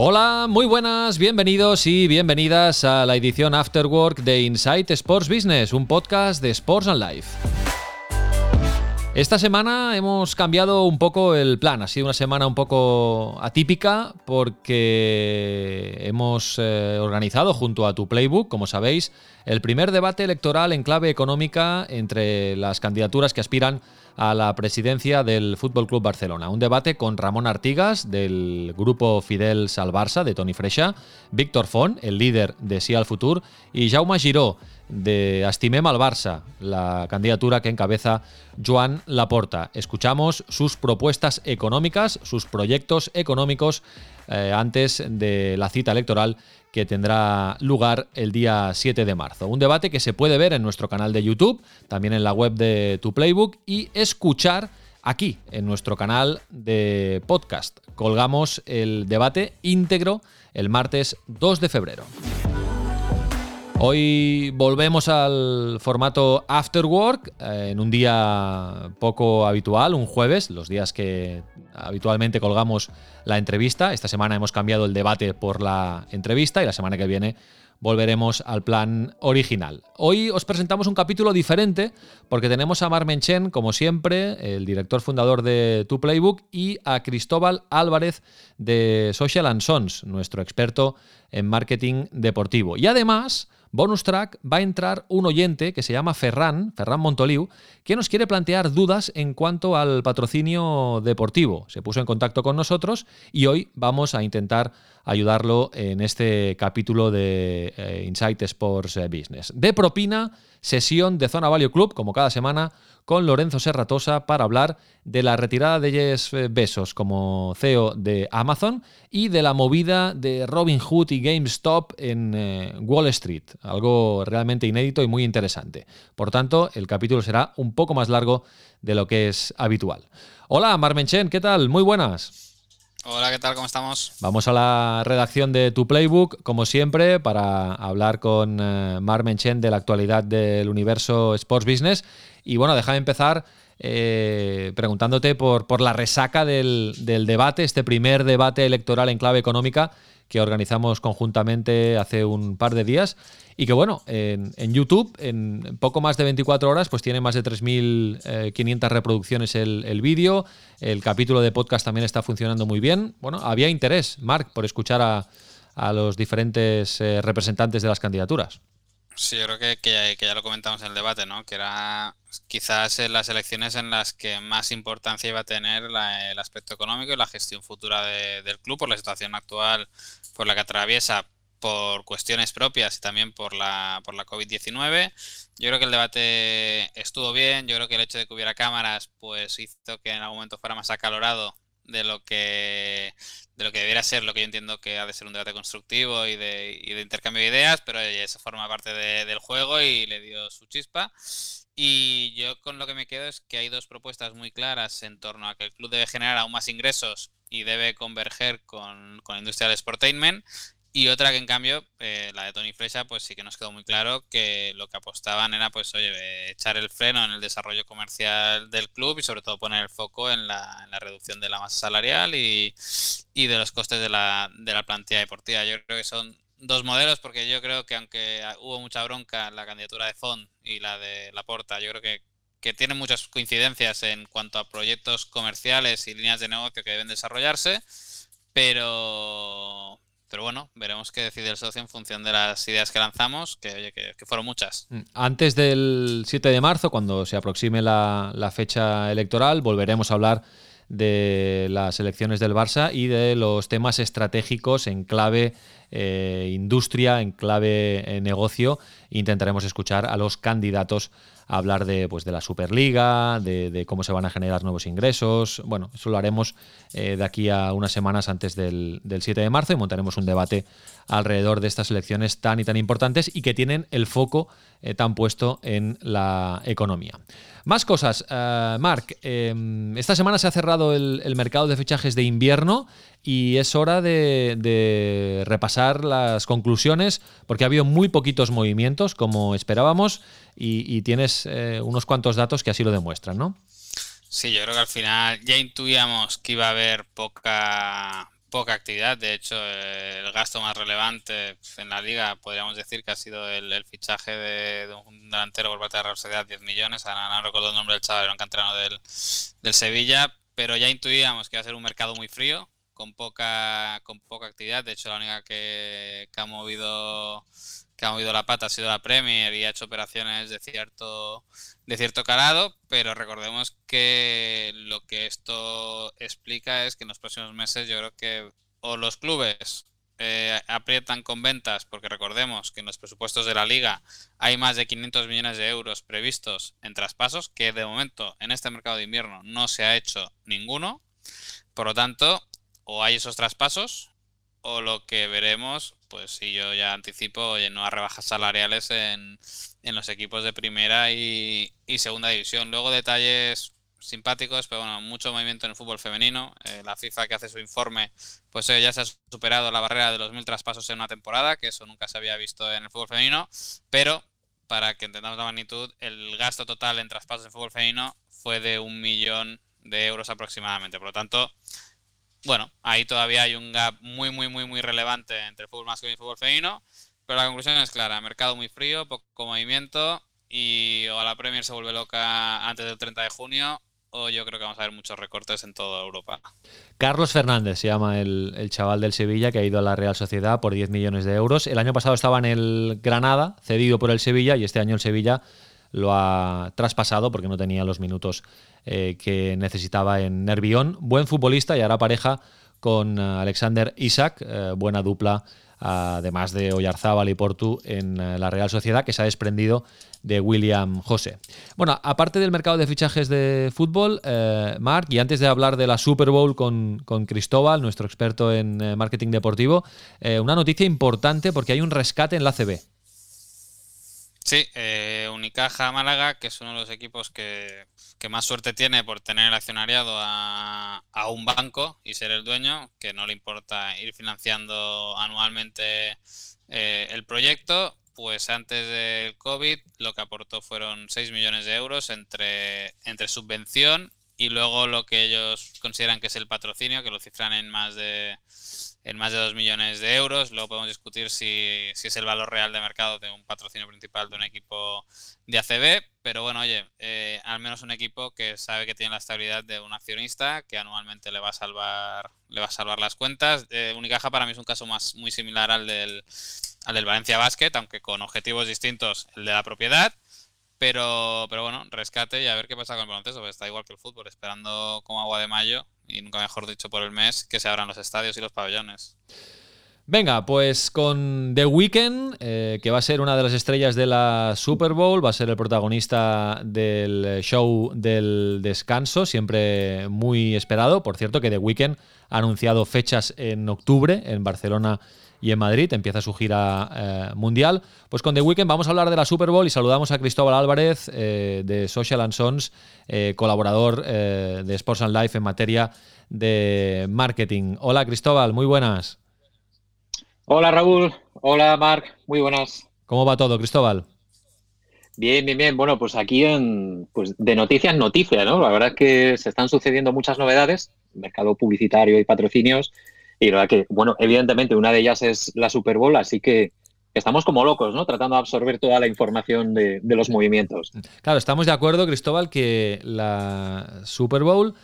Hola, muy buenas, bienvenidos y bienvenidas a la edición Afterwork de Insight Sports Business, un podcast de Sports and Life. Esta semana hemos cambiado un poco el plan, ha sido una semana un poco atípica porque hemos eh, organizado junto a tu Playbook, como sabéis, el primer debate electoral en clave económica entre las candidaturas que aspiran a la presidencia del Fútbol Club Barcelona. Un debate con Ramón Artigas del grupo Fidel Salvarsa de Tony Freixa, Víctor Font, el líder de Sí al Futur, y Jaume Giró de Estimem al Barça, la candidatura que encabeza Joan Laporta. Escuchamos sus propuestas económicas, sus proyectos económicos eh, antes de la cita electoral que tendrá lugar el día 7 de marzo. Un debate que se puede ver en nuestro canal de YouTube, también en la web de Tu Playbook y escuchar aquí en nuestro canal de podcast. Colgamos el debate íntegro el martes 2 de febrero. Hoy volvemos al formato After Work eh, en un día poco habitual, un jueves, los días que habitualmente colgamos la entrevista. Esta semana hemos cambiado el debate por la entrevista y la semana que viene volveremos al plan original. Hoy os presentamos un capítulo diferente porque tenemos a Mar Menchen, como siempre, el director fundador de Tu Playbook, y a Cristóbal Álvarez de Social and Sons, nuestro experto en marketing deportivo. Y además bonus track va a entrar un oyente que se llama Ferran, Ferran Montoliu, que nos quiere plantear dudas en cuanto al patrocinio deportivo. Se puso en contacto con nosotros y hoy vamos a intentar ayudarlo en este capítulo de eh, Insight Sports Business. De propina, sesión de Zona Value Club, como cada semana, con Lorenzo Serratosa para hablar de la retirada de Jeff Besos como CEO de Amazon y de la movida de Robin Hood y GameStop en eh, Wall Street, algo realmente inédito y muy interesante. Por tanto, el capítulo será un poco más largo de lo que es habitual. Hola, Marmenchen, ¿qué tal? Muy buenas. Hola, ¿qué tal? ¿Cómo estamos? Vamos a la redacción de Tu Playbook, como siempre, para hablar con eh, Mar Menchen de la actualidad del universo Sports Business. Y bueno, déjame empezar eh, preguntándote por, la resaca del, debate, este primer debate electoral en clave económica que organizamos conjuntamente hace un par de días y que bueno, en, YouTube, en poco más de 24 horas, pues tiene más de 3.500 eh, reproducciones el, el vídeo, el capítulo de podcast también está funcionando muy bien. Bueno, había interés, Marc, por escuchar a, a los diferentes eh, representantes de las candidaturas. Sí, yo creo que, que, ya, lo comentamos en el debate, ¿no? Que era quizás las elecciones en las que más importancia iba a tener la, el aspecto económico y la gestión futura de, del club por la situación actual por la que atraviesa por cuestiones propias y también por la, por la COVID-19. Yo creo que el debate estuvo bien, yo creo que el hecho de que hubiera cámaras pues hizo que en algún momento fuera más acalorado de lo que de lo que debiera ser lo que yo entiendo que ha de ser un debate constructivo y de, intercambio de ideas, pero eso forma parte de, del juego y le dio su chispa. Y yo con lo que me quedo es que hay dos propuestas muy claras en torno a que el club debe generar aún más ingresos y debe converger con, con la industria del sportainment y otra que en cambio, eh, la de Tony Flecha, pues sí que nos quedó muy claro que lo que apostaban era, pues, oye, echar el freno en el desarrollo comercial del club y sobre todo poner el foco en la, reducción de la masa salarial y, y de los costes de la, de la plantilla deportiva. Yo creo que son dos modelos porque yo creo que aunque hubo mucha bronca en la candidatura de Font y la de Laporta, yo creo que, que tienen muchas coincidencias en cuanto a proyectos comerciales y líneas de negocio que deben desarrollarse, pero pero bueno, veremos qué decide el socio en función de las ideas que lanzamos, que, oye, que, fueron muchas. Mm, antes del 7 de marzo, cuando se aproxime la, la, fecha electoral, volveremos a hablar de las elecciones del Barça y de los temas estratégicos en clave eh, industria, en clave eh, negocio. Intentaremos escuchar a los candidatos hablar de, pues, de la Superliga, de, cómo se van a generar nuevos ingresos. Bueno, eso lo haremos eh, de aquí a unas semanas antes del, del 7 de marzo y montaremos un debate alrededor de estas elecciones tan y tan importantes y que tienen el foco eh, tan puesto en la economía. Más cosas. Uh, Marc, esta semana se ha cerrado el, el, mercado de fichajes de invierno y es hora de, de, repasar las conclusiones porque ha habido muy poquitos movimientos como esperábamos y, tienes eh, unos cuantos datos que así lo demuestran, ¿no? Sí, yo creo que al final ya intuíamos que iba a haber poca poca actividad. De hecho, el gasto más relevante en la liga podríamos decir que ha sido el, fichaje de, de, un delantero por parte de la Real Sociedad, 10 millones. Ahora no recuerdo el nombre del chaval, era un canterano del, del Sevilla, pero ya intuíamos que iba a ser un mercado muy frío, con poca, con poca actividad. De hecho, la única que, ha movido que ha movido la pata ha sido la Premier y ha hecho operaciones de cierto de cierto calado, pero recordemos que lo que esto explica es que en los próximos meses yo creo que o los clubes eh, aprietan con ventas, porque recordemos que en los presupuestos de la liga hay más de 500 millones de euros previstos en traspasos, que de momento en este mercado de invierno no se ha hecho ninguno. Por lo tanto, o hay esos traspasos, o lo que veremos pues si yo ya anticipo, oye, no a rebajas salariales en, en los equipos de primera y, y, segunda división. Luego detalles simpáticos, pero bueno, mucho movimiento en el fútbol femenino. Eh, la FIFA que hace su informe, pues ya se ha superado la barrera de los mil traspasos en una temporada, que eso nunca se había visto en el fútbol femenino, pero para que entendamos la magnitud, el gasto total en traspasos en fútbol femenino fue de un millón de euros aproximadamente. Por lo tanto, bueno, ahí todavía hay un gap muy, muy, muy, muy relevante entre el fútbol masculino y el fútbol femenino. Pero la conclusión es clara: mercado muy frío, poco movimiento. Y o la Premier se vuelve loca antes del 30 de junio, o yo creo que vamos a ver muchos recortes en toda Europa. Carlos Fernández se llama el, el, chaval del Sevilla que ha ido a la Real Sociedad por 10 millones de euros. El año pasado estaba en el Granada, cedido por el Sevilla, y este año el Sevilla lo ha traspasado porque no tenía los minutos eh, que necesitaba en Nervión. Buen futbolista y hará pareja con uh, Alexander Isaac, eh, buena dupla, además de Oyarzábal y Portu en la Real Sociedad, que se ha desprendido de William José. Bueno, aparte del mercado de fichajes de fútbol, eh, Marc, y antes de hablar de la Super Bowl con, con Cristóbal, nuestro experto en eh, marketing deportivo, eh, una noticia importante porque hay un rescate en la CB. Sí, eh, Unicaja Málaga, que es uno de los equipos que, que, más suerte tiene por tener el accionariado a, a, un banco y ser el dueño, que no le importa ir financiando anualmente eh, el proyecto, pues antes del COVID lo que aportó fueron 6 millones de euros entre, entre subvención y luego lo que ellos consideran que es el patrocinio, que lo cifran en más de en más de 2 millones de euros. Luego podemos discutir si, si, es el valor real de mercado de un patrocinio principal de un equipo de ACB. Pero bueno, oye, eh, al menos un equipo que sabe que tiene la estabilidad de un accionista que anualmente le va a salvar, le va a salvar las cuentas. Eh, Unicaja para mí es un caso más muy similar al del, al del Valencia Basket, aunque con objetivos distintos el de la propiedad. Pero, pero bueno, rescate y a ver qué pasa con el baloncesto, porque está igual que el fútbol, esperando como agua de mayo, y nunca mejor dicho por el mes, que se abran los estadios y los pabellones. Venga, pues con The Weeknd, eh, que va a ser una de las estrellas de la Super Bowl, va a ser el protagonista del show del descanso, siempre muy esperado. Por cierto, que The Weeknd ha anunciado fechas en octubre en Barcelona y en Madrid, empieza su gira eh, mundial. Pues con The Weeknd vamos a hablar de la Super Bowl y saludamos a Cristóbal Álvarez eh, de Social and Sons, eh, colaborador de Sports and Life en materia de marketing. Hola Cristóbal, muy buenas. Hola Raúl, hola Marc, muy buenas. ¿Cómo va todo, Cristóbal? Bien, bien, bien. Bueno, pues aquí en, pues de noticias noticias, ¿no? La verdad es que se están sucediendo muchas novedades, mercado publicitario y patrocinios, y la verdad que, bueno, evidentemente una de ellas es la Super Bowl, así que estamos como locos, ¿no? Tratando de absorber toda la información de, de los movimientos. Claro, estamos de acuerdo, Cristóbal, que la Super Bowl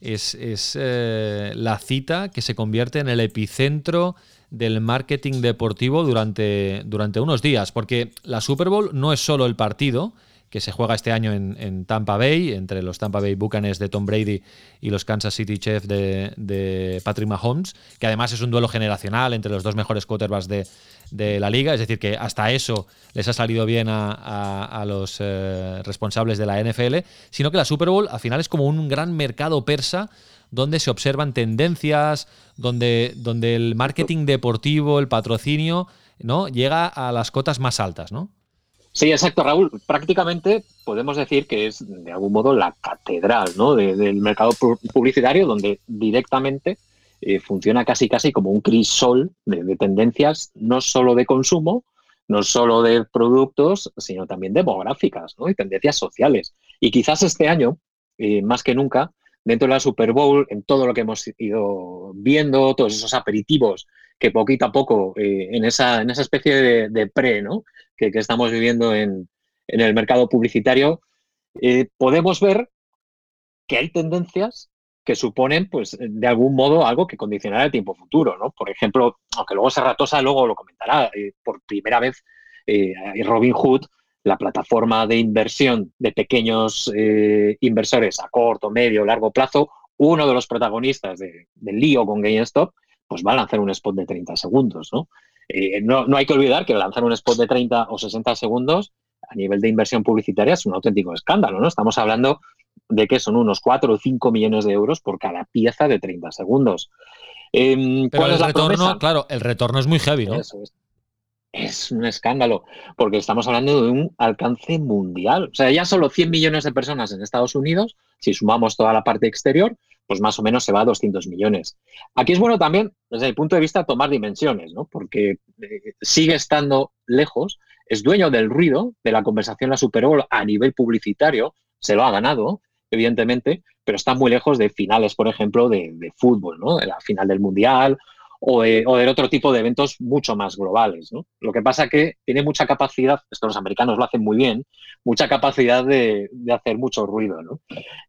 es, es eh, la cita que se convierte en el epicentro del marketing deportivo durante, durante unos días, porque la Super Bowl no es solo el partido, que se juega este año en, en, Tampa Bay, entre los Tampa Bay Buccaneers de Tom Brady y los Kansas City Chiefs de, de, Patrick Mahomes, que además es un duelo generacional entre los dos mejores quarterbacks de, de la liga, es decir, que hasta eso les ha salido bien a, a, los eh, responsables de la NFL, sino que la Super Bowl al final es como un gran mercado persa donde se observan tendencias, donde, donde el marketing deportivo, el patrocinio, ¿no? llega a las cotas más altas, ¿no? Sí, exacto, Raúl. Prácticamente podemos decir que es de algún modo la catedral ¿no? del mercado publicitario donde directamente eh, funciona casi casi como un crisol de, tendencias no solo de consumo, no solo de productos, sino también demográficas ¿no? y tendencias sociales. Y quizás este año, eh, más que nunca, dentro de la Super Bowl, en todo lo que hemos ido viendo, todos esos aperitivos que poquito a poco, eh, en, esa, en esa especie de, pre ¿no? que, estamos viviendo en, el mercado publicitario, eh, podemos ver que hay tendencias que suponen, pues, de algún modo algo que condicionará el tiempo futuro, ¿no? Por ejemplo, aunque luego Serratosa luego lo comentará, eh, por primera vez Robin Hood, la plataforma de inversión de pequeños inversores a corto, medio, largo plazo, uno de los protagonistas del lío con GameStop, pues va a lanzar un spot de 30 segundos, eh, ¿no? no, hay que olvidar que lanzar un spot de 30 o 60 segundos a nivel de inversión publicitaria es un auténtico escándalo, ¿no? Estamos hablando de que son unos 4 o 5 millones de euros por cada pieza de 30 segundos. Em, ¿Cuál es la retorno, Claro, el retorno es muy heavy, ¿no? es. es. un escándalo, porque estamos hablando de un alcance mundial. O sea, ya solo 100 millones de personas en Estados Unidos, si sumamos toda la parte exterior, pues más o menos se va a 200 millones. Aquí es bueno también, desde el punto de vista, tomar dimensiones, ¿no? porque eh, sigue estando lejos, es dueño del ruido de la conversación la Super Bowl a nivel publicitario, se lo ha ganado, evidentemente, pero está muy lejos de finales, por ejemplo, de, fútbol, ¿no? de la final del Mundial o de, otro tipo de eventos mucho más globales. Lo que pasa que tiene mucha capacidad, esto los americanos lo hacen muy bien, mucha capacidad de, de hacer mucho ruido. ¿no?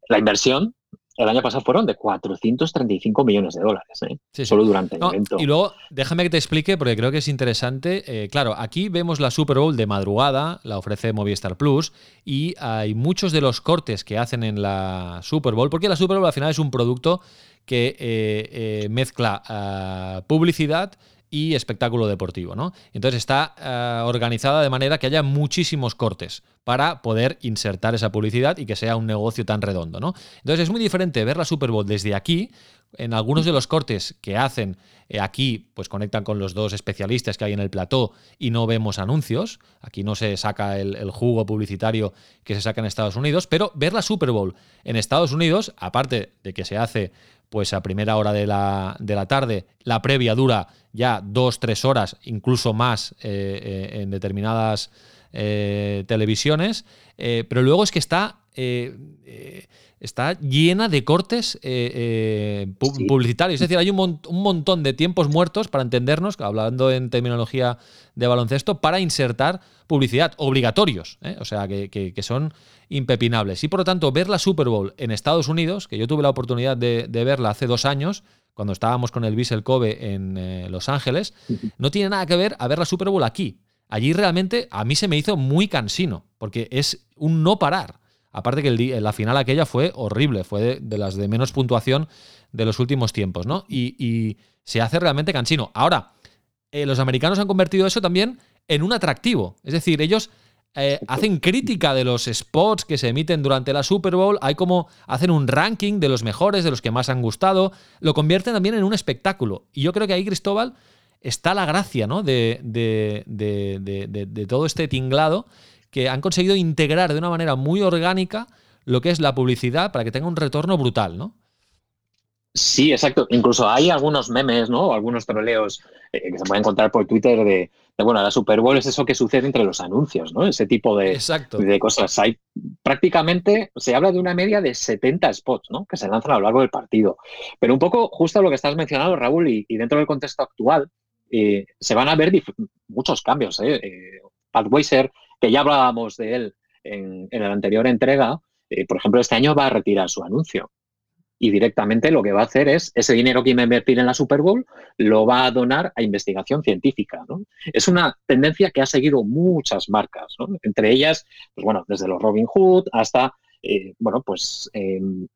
La inversión el año pasado fueron de 435 millones de dólares, ¿eh? solo durante el evento. Y luego, déjame que te explique, porque creo que es interesante. Eh, claro, aquí vemos la Super Bowl de madrugada, la ofrece Movistar Plus, y hay muchos de los cortes que hacen en la Super Bowl, porque la Super Bowl al final es un producto que eh, mezcla ah, publicidad y espectáculo deportivo. ¿no? Entonces está eh, organizada de manera que haya muchísimos cortes para poder insertar esa publicidad y que sea un negocio tan redondo. ¿no? Entonces es muy diferente ver la Super Bowl desde aquí. En algunos de los cortes que hacen eh, aquí, pues conectan con los dos especialistas que hay en el plató y no vemos anuncios. Aquí no se saca el, el jugo publicitario que se saca en Estados Unidos, pero ver la Super Bowl en Estados Unidos, aparte de que se hace pues a primera hora de la, de la tarde. La previa dura ya dos, tres horas, incluso más eh, eh, en determinadas eh, televisiones. pero luego es que está, está llena de cortes publicitarios. Es decir, hay un, un, montón de tiempos muertos, para entendernos, hablando en terminología de baloncesto, para insertar publicidad obligatorios. O sea, que, que son impepinables. Y por lo tanto, ver la Super Bowl en Estados Unidos, que yo tuve la oportunidad de, verla hace dos años, cuando estábamos con el Vissel Kobe en eh, Los Ángeles, no tiene nada que ver a ver la Super Bowl aquí. Allí realmente a mí se me hizo muy cansino, porque es un no parar. Aparte que la final aquella fue horrible, fue de, las de menos puntuación de los últimos tiempos, ¿no? Y, se hace realmente cansino. Ahora, eh, los americanos han convertido eso también en un atractivo. Es decir, ellos eh, hacen crítica de los spots que se emiten durante la Super Bowl, hay como hacen un ranking de los mejores, de los que más han gustado, lo convierten también en un espectáculo. Y yo creo que ahí, Cristóbal, está la gracia ¿no? de, de, de todo este tinglado que han conseguido integrar de una manera muy orgánica lo que es la publicidad para que tenga un retorno brutal, ¿no? Sí, exacto. Incluso hay algunos memes, ¿no? Algunos troleos eh, que se pueden encontrar por Twitter de, bueno, la Super Bowl es eso que sucede entre los anuncios, ¿no? Ese tipo de, de cosas. Hay prácticamente, se habla de una media de 70 spots, ¿no? Que se lanzan a lo largo del partido. Pero un poco justo lo que estás mencionando, Raúl, y, dentro del contexto actual, eh, se van a ver muchos cambios. ¿eh? eh Pat Weiser, que ya hablábamos de él en, la anterior entrega, por ejemplo, este año va a retirar su anuncio y directamente lo que va a hacer es ese dinero que iba a invertir en la Super Bowl lo va a donar a investigación científica. Es una tendencia que ha seguido muchas marcas, entre ellas, pues bueno, desde los Robin Hood hasta, eh, bueno, pues em,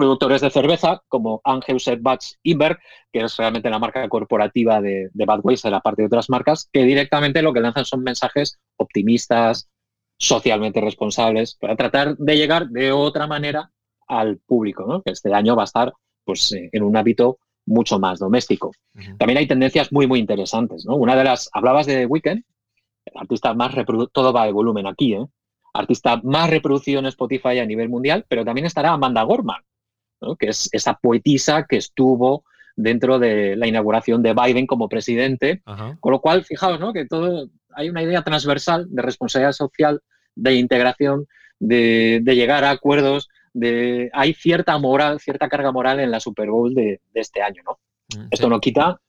productores de cerveza como Anheuser-Busch InBev, que es realmente la marca corporativa de, de Budweiser, aparte de otras marcas, que directamente lo que lanzan son mensajes optimistas, socialmente responsables, para tratar de llegar de otra manera al público, ¿no? que este año va a estar pues, eh, en un hábito mucho más doméstico. También hay tendencias muy, muy interesantes. ¿no? Una de las, hablabas de Weekend, artista más todo va de volumen aquí, ¿eh? Artista más reproducido en Spotify a nivel mundial, pero también estará Amanda Gorman, que es esa poetisa que estuvo dentro de la inauguración de Biden como presidente. Con lo cual, fijaos, ¿no? Que todo hay una idea transversal de responsabilidad social, de integración, de, llegar a acuerdos, de hay cierta moral, cierta carga moral en la Super Bowl de, este año, ¿no? Mm, Esto no quita,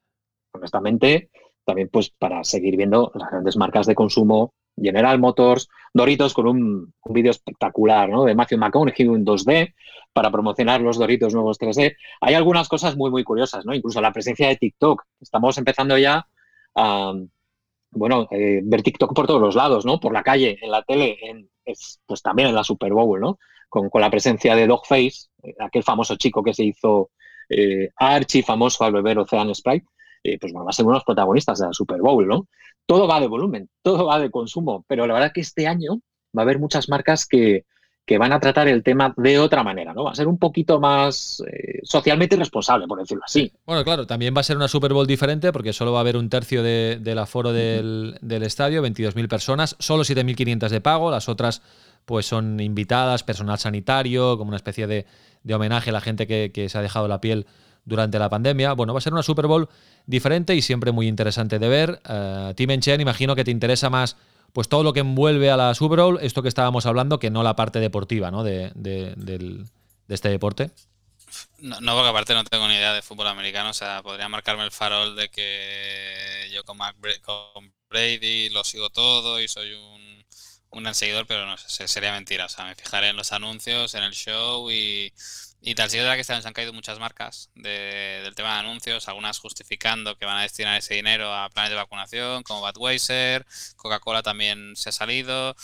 honestamente, también pues para seguir viendo las grandes marcas de consumo, General Motors, Doritos con un, vídeo espectacular, ¿no? De Matthew McConaughey en 2D para promocionar los Doritos nuevos 3D. Hay algunas cosas muy, muy curiosas, ¿no? Incluso la presencia de TikTok. Estamos empezando ya a, bueno, eh, ver TikTok por todos los lados, ¿no? Por la calle, en la tele, en, pues también en la Super Bowl, ¿no? Con, la presencia de Dogface, eh, aquel famoso chico que se hizo eh, archi famoso al beber Ocean Sprite, eh, pues bueno, va a ser unos protagonistas de la Super Bowl, ¿no? Todo va de volumen, todo va de consumo, pero la verdad que este año va a haber muchas marcas que, van a tratar el tema de otra manera, ¿no? Va a ser un poquito más eh, socialmente responsable, por decirlo así. Bueno, claro, también va a ser una Super Bowl diferente porque solo va a haber un tercio del aforo del, estadio, 22.000 personas, solo 7.500 de pago, las otras pues son invitadas, personal sanitario, como una especie de, homenaje a la gente que, que se ha dejado la piel durante la pandemia. Bueno, va a ser una Super Bowl diferente y siempre muy interesante de ver. Uh, Tim Enchen, imagino que te interesa más pues todo lo que envuelve a la Super Bowl, esto que estábamos hablando, que no la parte deportiva ¿no? de, este deporte. No, porque aparte no tengo ni idea de fútbol americano, o sea, podría marcarme el farol de que yo con, con Brady lo sigo todo y soy un, un seguidor, pero no sé, sería mentira, o sea, me fijaré en los anuncios, en el show y y tal, sí es verdad que este año se han caído muchas marcas del tema de anuncios, algunas justificando que van a destinar ese dinero a planes de vacunación, como Budweiser, Coca-Cola también se ha salido.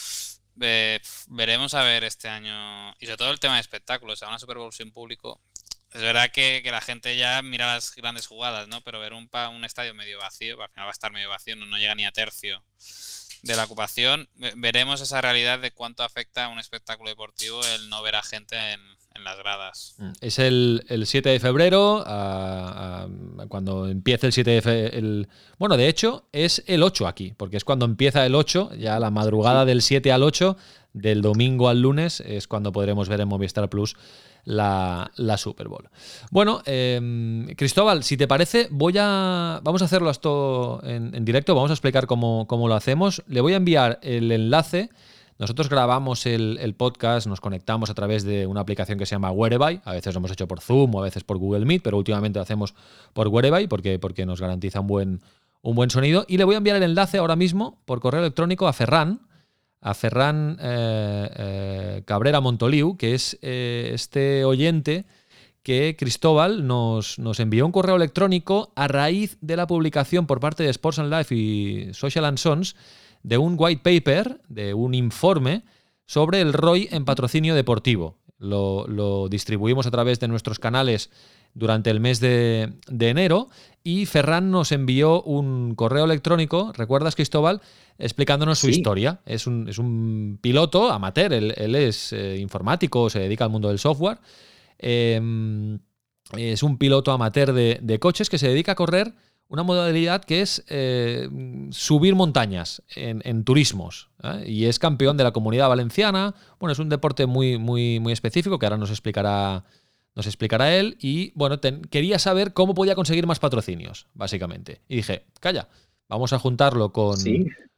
veremos a ver este año, y sobre todo el tema de espectáculos, o sea, una Super Bowl sin público. Es verdad que, la gente ya mira las grandes jugadas, ¿no? Pero ver un, un estadio medio vacío, al final va a estar medio vacío, no, no llega ni a tercio de la ocupación. Veremos esa realidad de cuánto afecta a un espectáculo deportivo el no ver a gente en, en las gradas. Mm. Es el, 7 de febrero, cuando empieza el 7 de febrero. Bueno, de hecho, es el 8 aquí, porque es cuando empieza el 8, ya la madrugada del 7 al 8, del domingo al lunes, es cuando podremos ver en Movistar Plus la, Super Bowl. Bueno, em, Cristóbal, si te parece, voy a. Vamos a hacerlo esto en, en directo, vamos a explicar cómo, cómo lo hacemos. Le voy a enviar el enlace nosotros grabamos el, podcast, nos conectamos a través de una aplicación que se llama Whereby. A veces lo hemos hecho por Zoom o a veces por Google Meet, pero últimamente lo hacemos por Whereby porque, porque nos garantiza un buen, un buen sonido. Y le voy a enviar el enlace ahora mismo por correo electrónico a Ferran, a Ferran eh, eh, Cabrera Montoliu, que es eh, este oyente que Cristóbal nos, nos, envió un correo electrónico a raíz de la publicación por parte de Sports and Life y Social and Sons de un white paper, de un informe sobre el ROI en patrocinio deportivo. Lo, distribuimos a través de nuestros canales durante el mes de, enero y Ferran nos envió un correo electrónico, ¿recuerdas Cristóbal? Explicándonos su historia. Es un, es un, piloto amateur, él, es eh, informático, se dedica al mundo del software. Em, es un piloto amateur de, de, coches que se dedica a correr una modalidad que es eh, subir montañas en, turismos. ¿eh? Y es campeón de la comunidad valenciana. Bueno, es un deporte muy, muy, muy específico que ahora nos explicará, nos explicará él. Y bueno, quería saber cómo podía conseguir más patrocinios, básicamente. Y dije, calla, vamos a juntarlo con,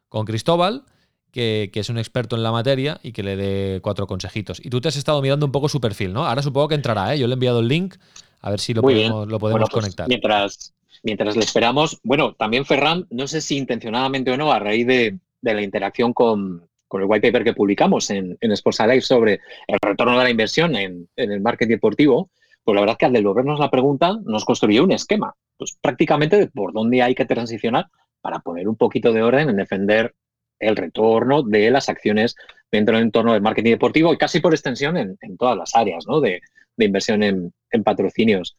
con Cristóbal. Que, es un experto en la materia y que le dé cuatro consejitos. Y tú te has estado mirando un poco su perfil, ¿no? Ahora supongo que entrará, ¿eh? Yo le he enviado el link, a ver si lo podemos, lo podemos pues conectar. mientras, mientras le esperamos, bueno, también Ferran, no sé si intencionadamente o no, a raíz de, la interacción con, el white paper que publicamos en, en Sports Alive sobre el retorno de la inversión en, el marketing deportivo, pues la verdad es que al devolvernos la pregunta nos construyó un esquema, pues prácticamente de por dónde hay que transicionar para poner un poquito de orden en defender el retorno de las acciones dentro del entorno del marketing deportivo y casi por extensión en, todas las áreas ¿no? de, inversión en, en, patrocinios.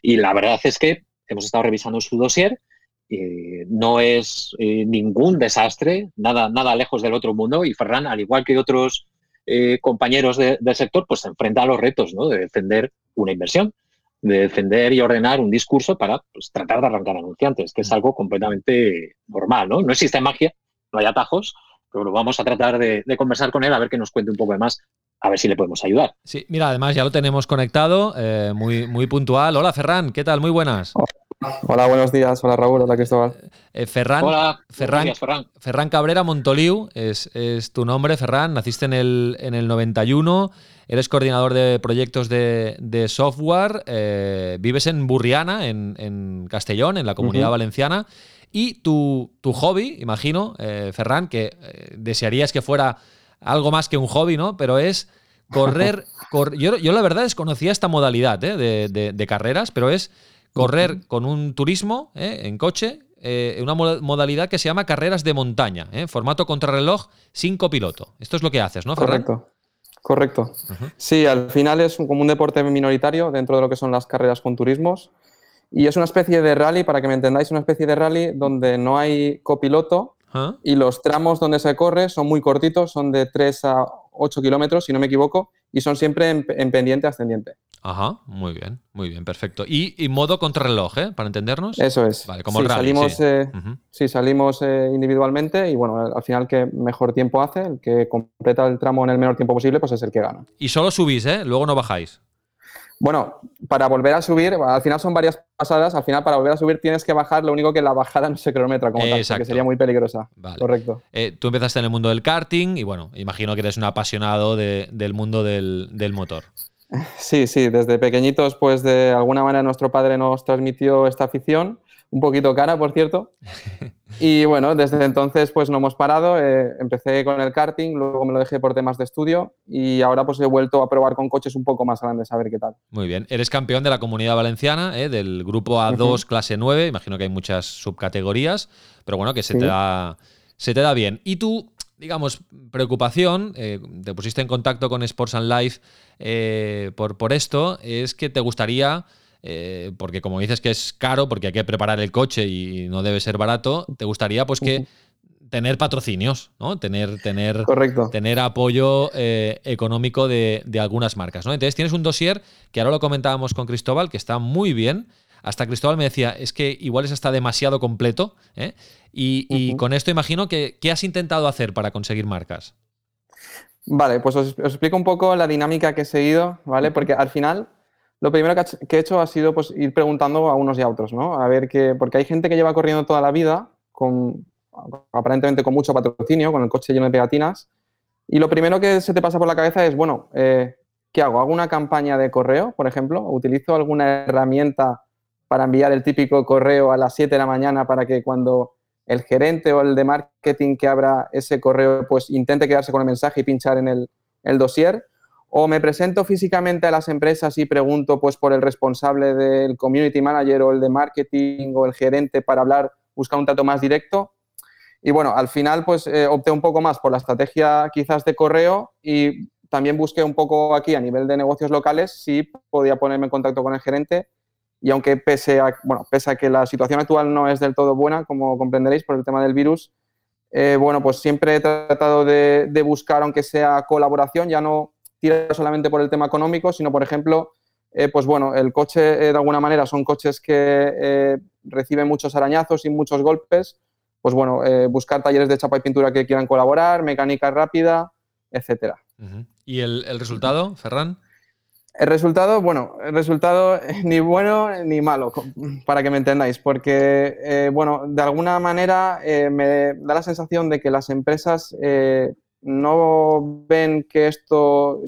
Y la verdad es que hemos estado revisando su dossier. Eh, no es eh, ningún desastre, nada, nada lejos del otro mundo. Y Ferran, al igual que otros eh, compañeros del sector, pues se enfrenta a los retos ¿no? de defender una inversión, de defender y ordenar un discurso para pues, tratar de arrancar anunciantes, que es algo completamente normal. No, no existe magia no hay atajos, pero vamos a tratar de, de conversar con él a ver que nos cuente un poco de más a ver si le podemos ayudar. Sí, mira, además ya lo tenemos conectado, eh, muy, muy puntual. Hola, Ferran, ¿qué tal? Muy buenas. Hola, buenos días. Hola, Raúl. Hola, Cristóbal. Eh, Ferran, Hola, Ferran, días, Ferran. Ferran Cabrera Montoliu es, es tu nombre, Ferran. Naciste en el, en el 91, eres coordinador de proyectos de, de software, eh, vives en Burriana, en, en Castellón, en la comunidad valenciana. Y tu, tu hobby, imagino, eh, Ferran, que eh, desearías que fuera algo más que un hobby, ¿no? Pero es correr. cor- yo, yo la verdad desconocía esta modalidad ¿eh? de, de- de carreras, pero es correr con un turismo ¿eh? en coche, eh, una mo- modalidad que se llama carreras de montaña, ¿eh? formato contrarreloj sin copiloto. Esto es lo que haces, ¿no, Ferran? Correcto. Correcto. Sí, al final es un- como un deporte minoritario dentro de lo que son las carreras con turismos. Y es una especie de rally, para que me entendáis, una especie de rally donde no hay copiloto y los tramos donde se corre son muy cortitos, son de 3 a 8 kilómetros, si no me equivoco, y son siempre en, en pendiente ascendiente. Ajá, muy bien, muy bien, perfecto. Y, y modo contrarreloj, ¿eh? Para entendernos. Eso es. Vale, como Sí, el rally, salimos, sí. eh, sí, salimos eh, individualmente y bueno, al al final que mejor tiempo hace, el que completa el tramo en el menor tiempo posible, pues es el que gana. Y solo subís, ¿eh? Luego no bajáis. Bueno, para volver a subir, al final son varias pasadas, al final para volver a subir tienes que bajar, lo único que la bajada no se cronometra como tal, Exacto. porque sería muy peligrosa. Vale. Correcto. Eh, tú empezaste en el mundo del karting y bueno, imagino que eres un apasionado de- del mundo del, del motor. Sí, sí, desde pequeñitos, pues de alguna manera nuestro padre nos transmitió esta afición, un poquito cara, por cierto. Y bueno, desde entonces pues no hemos parado. eh, empecé con el karting, luego me lo dejé por temas de estudio y ahora pues he vuelto a probar con coches un poco más grandes, a ver qué tal. Muy bien. Eres campeón de la comunidad valenciana, ¿eh? del grupo A2 Ujú. clase 9. Imagino que hay muchas subcategorías, pero bueno, que se, Sí. te, da, se te da bien. Y tú, digamos, preocupación, eh, te pusiste en contacto con Sports and Life eh, por, por esto, es que te gustaría, eh, porque como dices que es caro, porque hay que preparar el coche y no debe ser barato, te gustaría pues que tener patrocinios, ¿no? Tener, tener Correcto. tener apoyo eh, económico de, de algunas marcas. ¿no? Entonces tienes un dossier que ahora lo comentábamos con Cristóbal, que está muy bien. Hasta Cristóbal me decía, es que igual es hasta demasiado completo. ¿eh? Y, con esto imagino que, ¿qué has intentado hacer para conseguir marcas? Vale, pues os, os explico un poco la dinámica que he seguido, ¿vale? Porque al final lo primero que, he hecho ha sido pues, ir preguntando a unos y a otros, ¿no? A ver qué, porque hay gente que lleva corriendo toda la vida, con, aparentemente con mucho patrocinio, con el coche lleno de pegatinas, y lo primero que se te pasa por la cabeza es, bueno, eh, ¿qué hago? ¿Hago una campaña de correo, por ejemplo? ¿Utilizo alguna herramienta para enviar el típico correo a las 7 de la mañana para que cuando el gerente o el de marketing que abra ese correo pues intente quedarse con el mensaje y pinchar en el, el dossier? ¿O me presento físicamente a las empresas y pregunto pues por el responsable del community manager o el de marketing o el gerente para hablar, buscar un trato más directo? Y bueno, al final pues eh, opté un poco más por la estrategia quizás de correo y también busqué un poco aquí a nivel de negocios locales si podía ponerme en contacto con el gerente y aunque pese a, bueno, pese a que la situación actual no es del todo buena, como comprenderéis por el tema del virus, eh, bueno, pues siempre he tratado de, de buscar, aunque sea colaboración, ya no tirar solamente por el tema económico, sino, por ejemplo, eh, pues bueno, el coche eh, de alguna manera son coches que eh, reciben muchos arañazos y muchos golpes, pues bueno, buscar talleres de chapa y pintura que quieran colaborar, mecánica rápida, etcétera. ¿Y el, el resultado, Ferran? El resultado, bueno, el resultado ni bueno ni malo, para que me entendáis, porque, eh, bueno, de alguna manera eh, me da la sensación de que las empresas eh, no ven que esto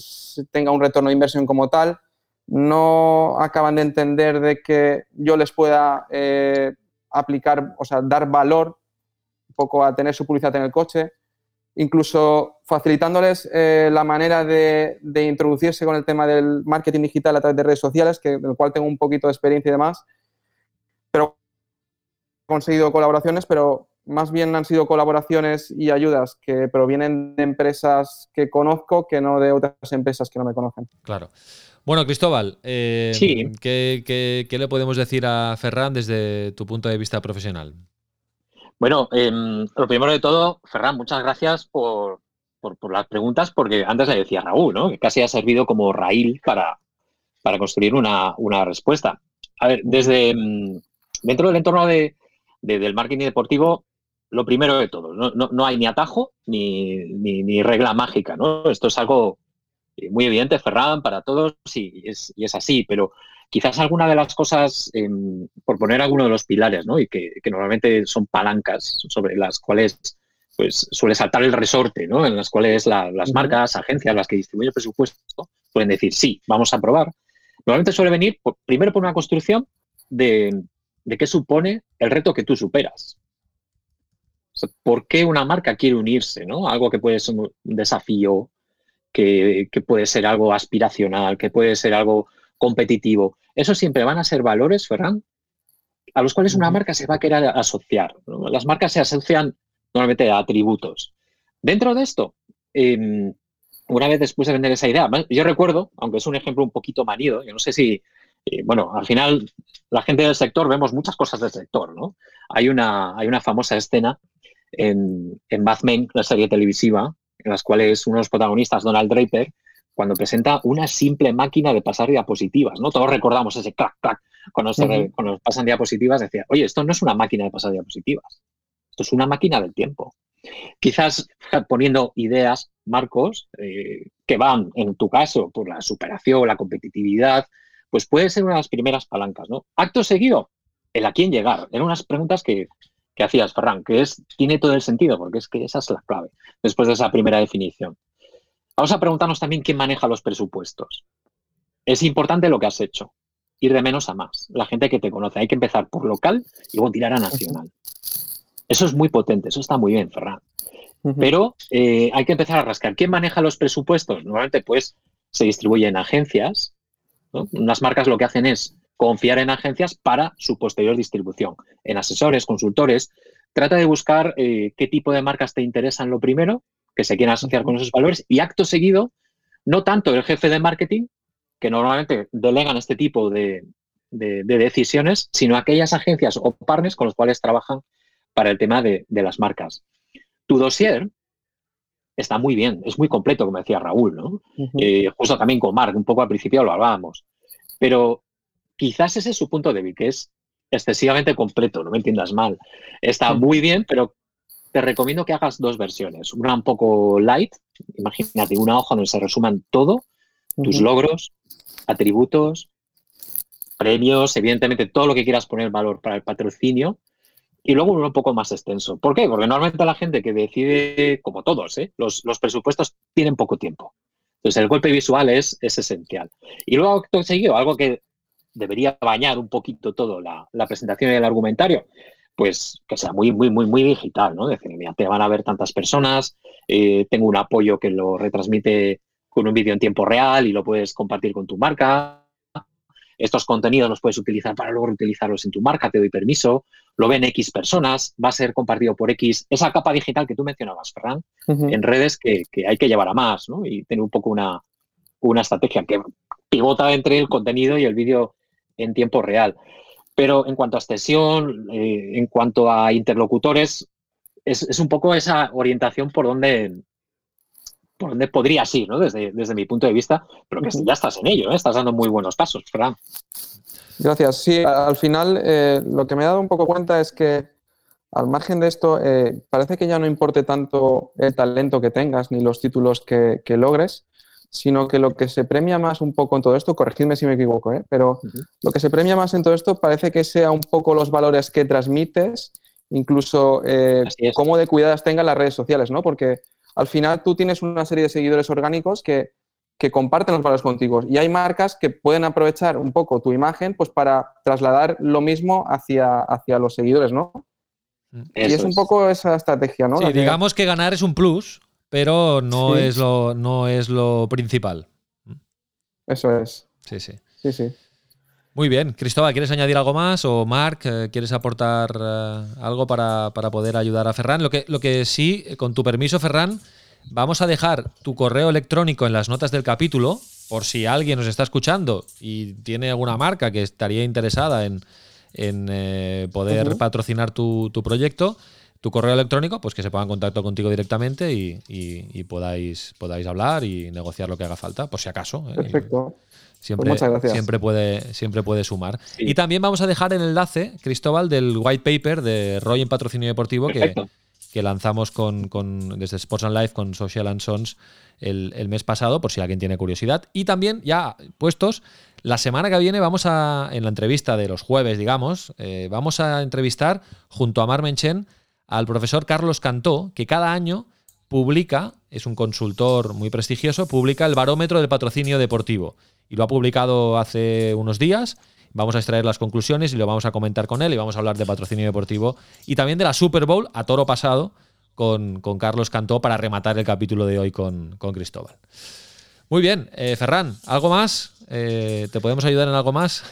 tenga un retorno de inversión como tal, no acaban de entender de que yo les pueda eh, aplicar, o sea, dar valor un poco a tener su publicidad en el coche incluso facilitándoles eh, la manera de, de introducirse con el tema del marketing digital a través de redes sociales, que, del cual tengo un poquito de experiencia y demás. Pero he conseguido colaboraciones, pero más bien han sido colaboraciones y ayudas que provienen de empresas que conozco que no de otras empresas que no me conocen. Claro. Bueno, Cristóbal, eh, Sí. ¿qué, qué, qué le podemos decir a Ferran desde tu punto de vista profesional? Bueno, em, lo primero de todo, Ferran, muchas gracias por, por- por las preguntas, porque antes le decía Raúl, ¿no? Que casi ha servido como raíl para, para construir una, una respuesta. A ver, desde mm, dentro del entorno de, de- del marketing deportivo, lo primero de todo, no, no- no hay ni atajo ni, ni- ni regla mágica, ¿no? Esto es algo eh, muy evidente, Ferran, para todos, y es, y es así, pero quizás alguna de las cosas, em, por poner alguno de los pilares, ¿no? Y que, que normalmente son palancas sobre las cuales pues suele saltar el resorte, ¿no? En las cuales la- las marcas, agencias, las que distribuyen el presupuesto, pueden decir, sí, vamos a probar. Normalmente suele venir por- primero por una construcción de, de qué supone el reto que tú superas. ¿Por qué una marca quiere unirse? ¿no? Algo que puede ser un desafío, que, que puede ser algo aspiracional, que puede ser algo competitivo. Eso siempre van a ser valores, Ferran, a los cuales una marca se va a querer asociar. ¿no? Las marcas se asocian normalmente a atributos. Dentro de esto, em, una vez después de vender esa idea, yo recuerdo, aunque es un ejemplo un poquito manido, yo no sé si, eh, bueno, al final la gente del sector vemos muchas cosas del sector, ¿no? Hay una, hay una famosa escena en, en Mad Men, la serie televisiva, en las cuales uno de los protagonistas, Donald Draper, cuando presenta una simple máquina de pasar diapositivas, ¿no? Todos recordamos ese clac, clac, cuando, se cuando pasan diapositivas, decía, oye, esto no es una máquina de pasar diapositivas, esto es una máquina del tiempo. Quizás poniendo ideas, marcos, eh, que van, en tu caso, por la superación, la competitividad, pues puede ser una de las primeras palancas, ¿no? Acto seguido, el a quién llegar. Eran unas preguntas que, que hacías, Ferran, que es, tiene todo el sentido, porque es que esa es la clave, después de esa primera definición. Vamos a preguntarnos también quién maneja los presupuestos. Es importante lo que has hecho, ir de menos a más. La gente que te conoce, hay que empezar por local y luego tirar a nacional. Eso es muy potente, eso está muy bien, Ferran. Pero eh, hay que empezar a rascar. ¿Quién maneja los presupuestos? Normalmente, pues, se distribuye en agencias. ¿no? Unas marcas lo que hacen es confiar en agencias para su posterior distribución. En asesores, consultores, trata de buscar eh, qué tipo de marcas te interesan lo primero, que se quieran asociar con esos valores, y acto seguido, no tanto el jefe de marketing, que normalmente delegan este tipo de, de- de decisiones, sino aquellas agencias o partners con los cuales trabajan para el tema de, de las marcas. Tu dossier está muy bien, es muy completo, como decía Raúl, ¿no? Eh, justo también con Mark, un poco al principio lo hablábamos. Pero quizás ese es su punto débil, que es excesivamente completo, no me entiendas mal. Está Sí. muy bien, pero te recomiendo que hagas dos versiones. Una un poco light, imagínate, una hoja donde se resuman todo, tus logros, atributos, premios, evidentemente todo lo que quieras poner valor para el patrocinio. Y luego uno un poco más extenso. ¿Por qué? Porque normalmente la gente que decide, como todos, ¿eh? los, los presupuestos tienen poco tiempo. Entonces el golpe visual es, es esencial. Y luego seguido, algo que debería bañar un poquito todo la, la presentación y el argumentario, pues que sea muy, muy, muy, muy digital, ¿no? Decir, mira, te van a ver tantas personas, eh, tengo un apoyo que lo retransmite con un vídeo en tiempo real y lo puedes compartir con tu marca. Estos contenidos los puedes utilizar para luego utilizarlos en tu marca, te doy permiso. Lo ven X personas, va a ser compartido por X. Esa capa digital que tú mencionabas, Ferran, en redes que, que hay que llevar a más, ¿no? Y tener un poco una, una estrategia que pivota entre el contenido y el vídeo en tiempo real. Pero en cuanto a extensión, eh, en cuanto a interlocutores, es, es un poco esa orientación por donde, por donde podrías ir, ¿no? Desde, desde mi punto de vista, pero que ya estás en ello, ¿eh? estás dando muy buenos pasos, Fran. Gracias. Sí, al final eh, lo que me he dado un poco cuenta es que al margen de esto, eh, parece que ya no importe tanto el talento que tengas ni los títulos que, que logres, sino que lo que se premia más un poco en todo esto, corregidme si me equivoco, ¿eh? pero lo que se premia más en todo esto parece que sea un poco los valores que transmites, incluso eh, cómo de cuidadas tengan las redes sociales, ¿no? Porque al final tú tienes una serie de seguidores orgánicos que, que comparten los valores contigo y hay marcas que pueden aprovechar un poco tu imagen pues para trasladar lo mismo hacia, hacia los seguidores, ¿no? y Eso es un poco esa estrategia, ¿no? Sí, digamos que ganar es un plus, pero no, Sí. es, lo, no es lo principal. Eso es. Sí, sí. Sí, sí. Muy bien. Cristóbal, ¿quieres añadir algo más? O Marc, eh, ¿quieres aportar eh, algo para, para poder ayudar a Ferran? Lo que, lo que sí, eh, con tu permiso, Ferran, vamos a dejar tu correo electrónico en las notas del capítulo, por si alguien nos está escuchando y tiene alguna marca que estaría interesada en, en, eh, poder patrocinar tu, tu proyecto. Tu correo electrónico, pues que se ponga en contacto contigo directamente y, y- y podáis, podáis hablar y negociar lo que haga falta, por si acaso. ¿eh? Perfecto. Siempre, Pues muchas gracias. siempre, puede, siempre puede sumar. Sí. Y también vamos a dejar el enlace, Cristóbal, del white paper de Roy en Patrocinio Deportivo, que, Perfecto. que lanzamos con, con, desde Sports and Life con Social and Sons el, el, mes pasado, por si alguien tiene curiosidad. Y también, ya puestos, la semana que viene vamos a, en la entrevista de los jueves, digamos, eh, vamos a entrevistar junto a Mar Menchen al profesor Carlos Cantó, que cada año publica, es un consultor muy prestigioso, publica el barómetro del patrocinio deportivo. Y lo ha publicado hace unos días. Vamos a extraer las conclusiones y lo vamos a comentar con él y vamos a hablar de patrocinio deportivo y también de la Super Bowl a toro pasado con, con Carlos Cantó para rematar el capítulo de hoy con, con Cristóbal. Muy bien, eh, Ferran, ¿algo más? Eh, ¿Te podemos ayudar en algo más?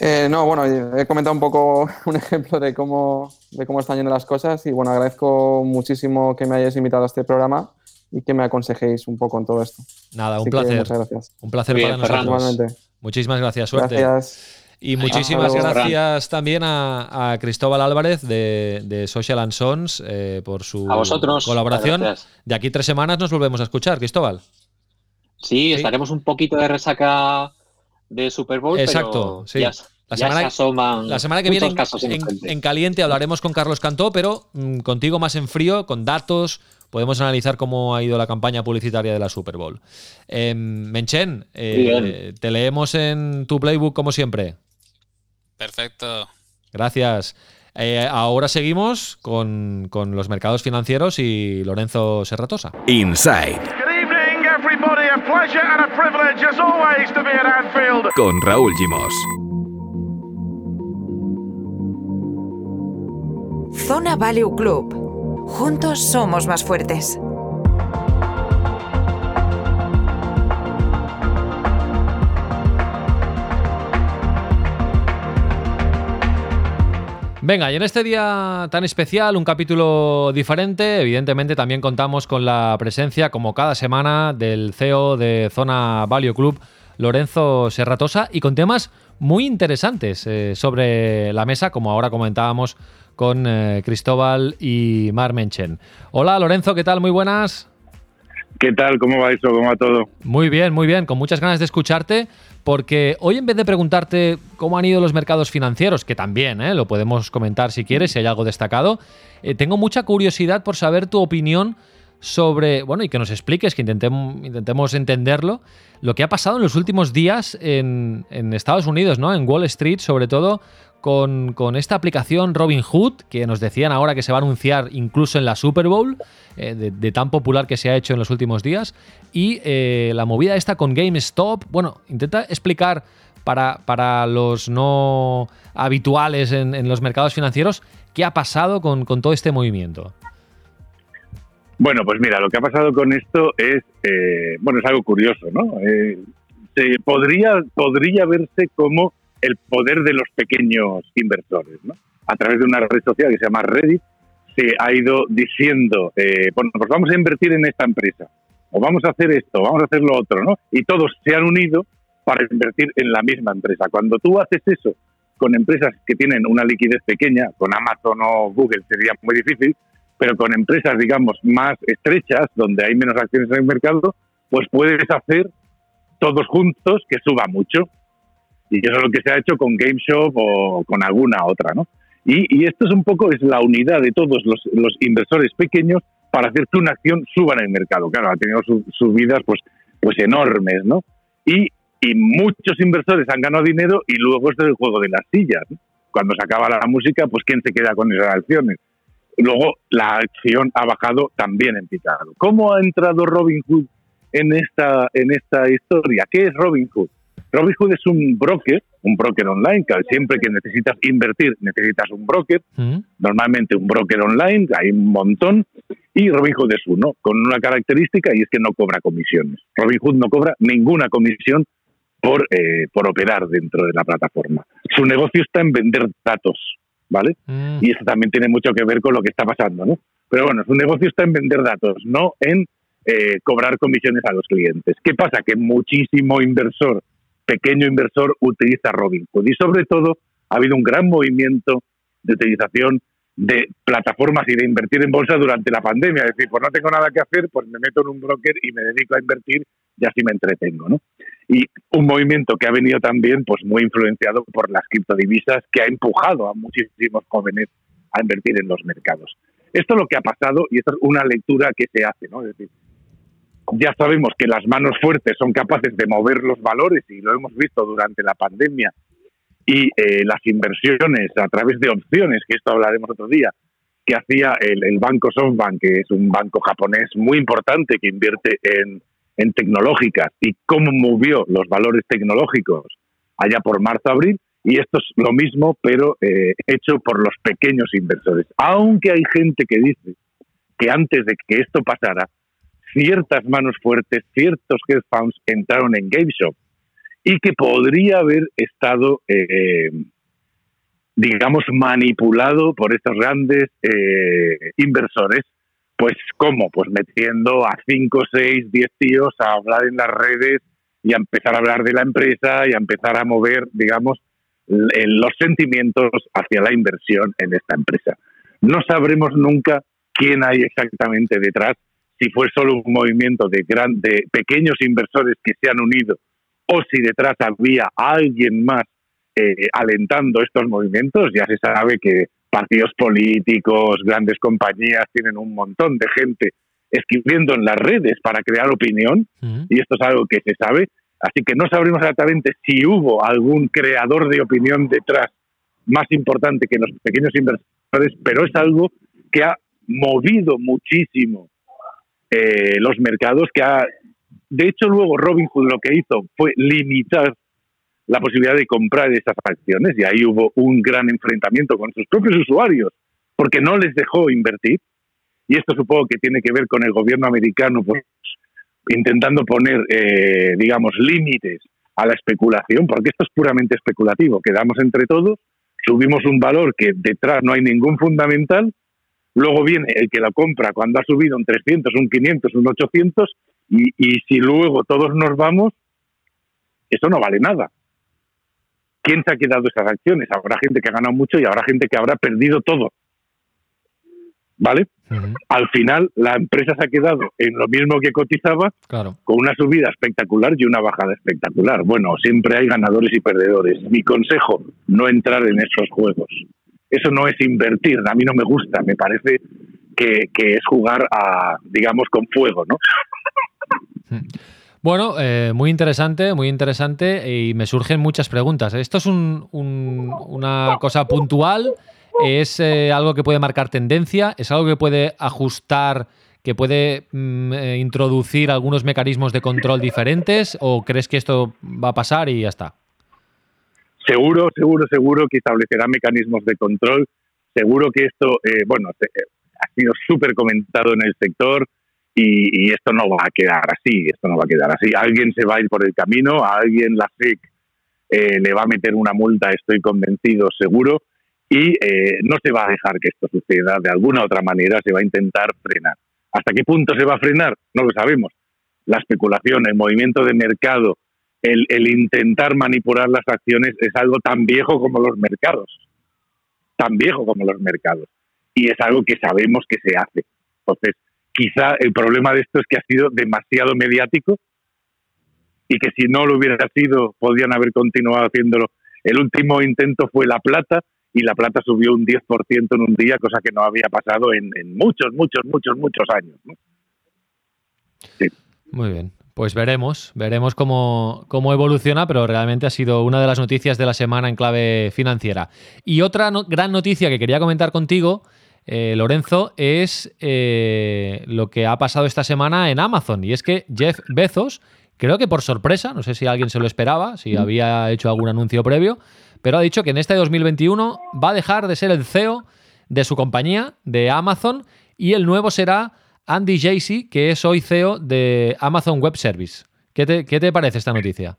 Eh, no, bueno, he comentado un poco un ejemplo de cómo, de cómo están yendo las cosas y bueno, agradezco muchísimo que me hayáis invitado a este programa y que me aconsejéis un poco en todo esto. Nada, un Así placer. Muchas gracias. Un placer Bien, para nosotros. Igualmente. Muchísimas gracias, suerte. Gracias. Y muchísimas gracias también a, a, Cristóbal Álvarez de, de Social and Sons eh, por su A vosotros. colaboración. Gracias. De aquí tres semanas nos volvemos a escuchar, Cristóbal. Sí, estaremos un poquito de resaca de Super Bowl, Exacto, pero sí. ya, La ya semana, se asoman la semana que viene en, casos en- inocentes. en caliente hablaremos con Carlos Cantó, pero mm, contigo más en frío, con datos, podemos analizar cómo ha ido la campaña publicitaria de la Super Bowl. Eh, Menchen, eh, Bien. te leemos en tu playbook como siempre. Perfecto. Gracias. Eh, ahora seguimos con, con los mercados financieros y Lorenzo Serratosa. Inside Good evening, everybody. A pleasure and a privilege, as always, to be at Anfield. con Raúl Gimos. Zona Value Club. Juntos somos más fuertes. Venga, y en este día tan especial, un capítulo diferente, evidentemente también contamos con la presencia, como cada semana, del CEO de Zona Value Club, Lorenzo Serratosa, y con temas muy interesantes eh, sobre la mesa, como ahora comentábamos con eh, Cristóbal y Mar Menchen. Hola Lorenzo, ¿qué tal? Muy buenas. ¿Qué tal? ¿Cómo va eso? ¿Cómo va todo? Muy bien, muy bien, con muchas ganas de escucharte, porque hoy en vez de preguntarte cómo han ido los mercados financieros, que también ¿eh? lo podemos comentar si quieres, si hay algo destacado, eh, tengo mucha curiosidad por saber tu opinión sobre, bueno, y que nos expliques, que intentem- intentemos entenderlo, lo que ha pasado en los últimos días en, en Estados Unidos, ¿no? En Wall Street, sobre todo con, esta aplicación Robinhood, que nos decían ahora que se va a anunciar incluso en la Super Bowl, eh, de, tan popular que se ha hecho en los últimos días, y eh, la movida esta con GameStop. Bueno, intenta explicar para, para los no habituales en, los mercados financieros qué ha pasado con, con todo este movimiento. Bueno, pues mira, lo que ha pasado con esto es, eh, bueno, es algo curioso, ¿no? Se podría, podría verse como el poder de los pequeños inversores, ¿no? A través de una red social que se llama Reddit, se ha ido diciendo, eh, bueno, pues vamos a invertir en esta empresa, o vamos a hacer esto, vamos a hacer lo otro, ¿no? Y todos se han unido para invertir en la misma empresa. Cuando tú haces eso con empresas que tienen una liquidez pequeña, con Amazon o Google sería muy difícil, pero con empresas, digamos, más estrechas, donde hay menos acciones en el mercado, pues puedes hacer todos juntos que suba mucho. Y eso es lo que se ha hecho con GameShop o con alguna otra, ¿no? Y, esto es un poco, es la unidad de todos los, los inversores pequeños para hacer que una acción suba en el mercado. Claro, ha tenido su- subidas pues, pues enormes, ¿no? Y, y muchos inversores han ganado dinero y luego este es el juego de las sillas. Cuando se acaba la música, pues ¿quién se queda con esas acciones? Luego la acción ha bajado también en picado. ¿Cómo ha entrado Robinhood en esta, en esta historia? ¿Qué es Robinhood? Robinhood es un broker, un broker online, que siempre que necesitas invertir necesitas un broker, ¿Mm? normalmente un broker online, hay un montón, y Robinhood es uno, con una característica y es que no cobra comisiones. Robinhood no cobra ninguna comisión por, eh, por operar dentro de la plataforma. Su negocio está en vender datos, ¿vale? Mm. Y eso también tiene mucho que ver con lo que está pasando, ¿no? Pero bueno, su negocio está en vender datos, no en eh, cobrar comisiones a los clientes. ¿Qué pasa? Que muchísimo inversor, pequeño inversor, utiliza Robinhood. Y sobre todo, ha habido un gran movimiento de utilización de plataformas y de invertir en bolsa durante la pandemia. Es decir, pues no tengo nada que hacer, pues me meto en un broker y me dedico a invertir y así me entretengo, ¿no? Y un movimiento que ha venido también pues muy influenciado por las criptodivisas que ha empujado a muchísimos jóvenes a invertir en los mercados. Esto es lo que ha pasado y esta es una lectura que se hace, ¿no? Es decir, ya sabemos que las manos fuertes son capaces de mover los valores y lo hemos visto durante la pandemia y eh, las inversiones a través de opciones, que esto hablaremos otro día, que hacía el, banco SoftBank, que es un banco japonés muy importante que invierte en, en tecnológicas y cómo movió los valores tecnológicos allá por marzo-abril. Y esto es lo mismo, pero eh, hecho por los pequeños inversores. Aunque hay gente que dice que antes de que esto pasara, ciertas manos fuertes, ciertos funds entraron en GameShop y que podría haber estado, eh, digamos, manipulado por estos grandes eh, inversores. Pues, ¿cómo? Pues metiendo a 5, 6, 10 tíos a hablar en las redes y a empezar a hablar de la empresa y a empezar a mover, digamos, los sentimientos hacia la inversión en esta empresa. No sabremos nunca quién hay exactamente detrás, si fue solo un movimiento de, gran, de pequeños inversores que se han unido o si detrás había alguien más eh, alentando estos movimientos. Ya se sabe que partidos políticos, grandes compañías tienen un montón de gente escribiendo en las redes para crear opinión y esto es algo que se sabe. Así que no sabremos exactamente si hubo algún creador de opinión detrás más importante que los pequeños inversores, pero es algo que ha movido muchísimo eh, los mercados, que ha de hecho, luego Robinhood lo que hizo fue limitar la posibilidad de comprar esas acciones y ahí hubo un gran enfrentamiento con sus propios usuarios porque no les dejó invertir. Y esto supongo que tiene que ver con el gobierno americano pues, intentando poner, eh, digamos, límites a la especulación, porque esto es puramente especulativo. Quedamos entre todos, subimos un valor que detrás no hay ningún fundamental, luego viene el que la compra cuando ha subido un 300, un 500, un 800 y, si luego todos nos vamos, eso no vale nada. ¿Quién se ha quedado esas acciones? Habrá gente que ha ganado mucho y habrá gente que habrá perdido todo. ¿Vale? Al final, la empresa se ha quedado en lo mismo que cotizaba, con una subida espectacular y una bajada espectacular. Bueno, siempre hay ganadores y perdedores. Mi consejo, no entrar en esos juegos. Eso no es invertir, a mí no me gusta, me parece que, es jugar a, digamos, con fuego, ¿no? Bueno, eh, muy interesante, muy interesante y me surgen muchas preguntas. ¿Esto es una cosa puntual? ¿Es eh, algo que puede marcar tendencia? ¿Es algo que puede ajustar, que puede mm, eh, introducir algunos mecanismos de control diferentes? ¿O crees que esto va a pasar y ya está? Seguro, seguro, seguro que establecerá mecanismos de control. Seguro que esto, bueno, ha sido súper comentado en el sector y, esto no va a quedar así, esto no va a quedar así. Alguien se va a ir por el camino, a alguien la SEC eh, le va a meter una multa, estoy convencido, seguro, y eh, no se va a dejar que esto suceda de alguna otra manera, se va a intentar frenar. ¿Hasta qué punto se va a frenar? No lo sabemos. La especulación, el movimiento de mercado, el, el intentar manipular las acciones es algo tan viejo como los mercados, tan viejo como los mercados, y es algo que sabemos que se hace. Entonces, Quizá el problema de esto es que ha sido demasiado mediático y que si no lo hubiera sido, podían haber continuado haciéndolo. El último intento fue La Plata y La Plata subió un 10% en un día, cosa que no había pasado en, muchos, muchos, muchos, muchos años. Muy bien. Pues veremos, veremos cómo, cómo, evoluciona, pero realmente ha sido una de las noticias de la semana en clave financiera. Y otra gran noticia que quería comentar contigo eh, Lorenzo, es eh, lo que ha pasado esta semana en Amazon. Y es que Jeff Bezos, creo que por sorpresa, no sé si alguien se lo esperaba, si había hecho algún anuncio previo, pero ha dicho que en este 2021 va a dejar de ser el CEO de su compañía, de Amazon, y el nuevo será Andy Jassy, que es hoy CEO de Amazon Web Service. ¿Qué te parece esta noticia?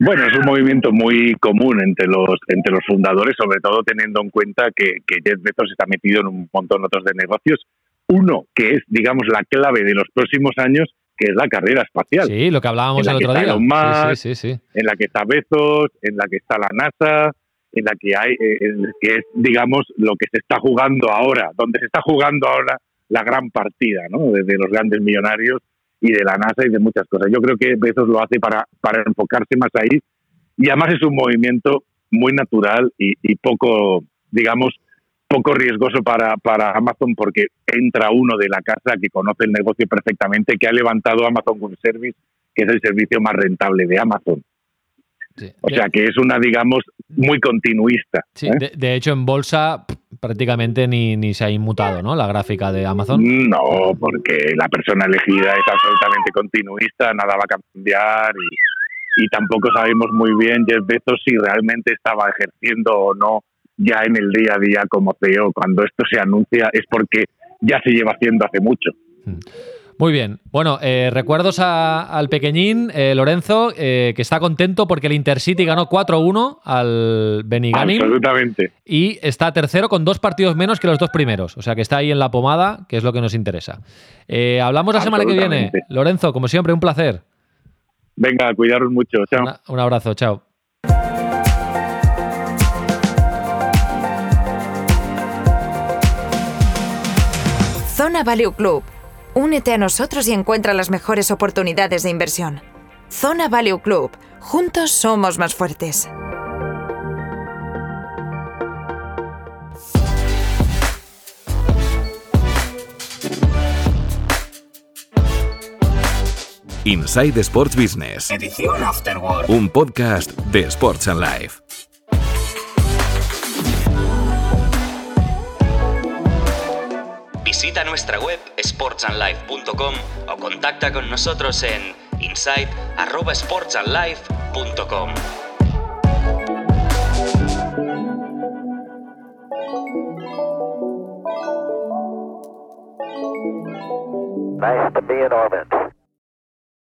Bueno, es un movimiento muy común entre los entre los fundadores, sobre todo teniendo en cuenta que, que Jeff Bezos está metido en un montón otros de negocios. Uno que es, digamos, la clave de los próximos años, que es la carrera espacial. Sí, lo que hablábamos el otro día. sí, sí, sí, En la que está Bezos, en la que está la NASA, en la que hay, eh, que es, digamos, lo que se está jugando ahora, donde se está jugando ahora la gran partida, ¿no? Desde los grandes millonarios y de la NASA y de muchas cosas. Yo creo que Bezos lo hace para, para enfocarse más ahí y además es un movimiento muy natural y, poco, digamos, poco riesgoso para, para Amazon porque entra uno de la casa que conoce el negocio perfectamente, que ha levantado Amazon Web Service, que es el servicio más rentable de Amazon. O sea que es una, digamos, muy continuista. Sí, ¿eh? de, de hecho en bolsa prácticamente ni, ni se ha inmutado, ¿no? La gráfica de Amazon. No, porque la persona elegida es absolutamente continuista, nada va a cambiar y, y tampoco sabemos muy bien Jeff Bezos si realmente estaba ejerciendo o no ya en el día a día como CEO. Cuando esto se anuncia es porque ya se lleva haciendo hace mucho. Muy bien. Bueno, eh, recuerdos a- al pequeñín, eh, Lorenzo, eh, que está contento porque el Intercity ganó 4-1 al Benigani Absolutamente. y está tercero con dos partidos menos que los dos primeros. O sea que está ahí en la pomada, que es lo que nos interesa. Eh, hablamos la semana que viene. Lorenzo, como siempre, un placer. Venga, cuidaros mucho. Chao. Una- un abrazo, chao. Zona Value Club. Únete a nosotros y encuentra las mejores oportunidades de inversión. Zona Value Club. Juntos somos más fuertes. Inside Sports Business. Edición Afterwork. Un podcast de Sports and Life. Visita nuestra web sportsandlife.com o contacta con nosotros en insight@sportsandlife.com. Nice to be in orbit.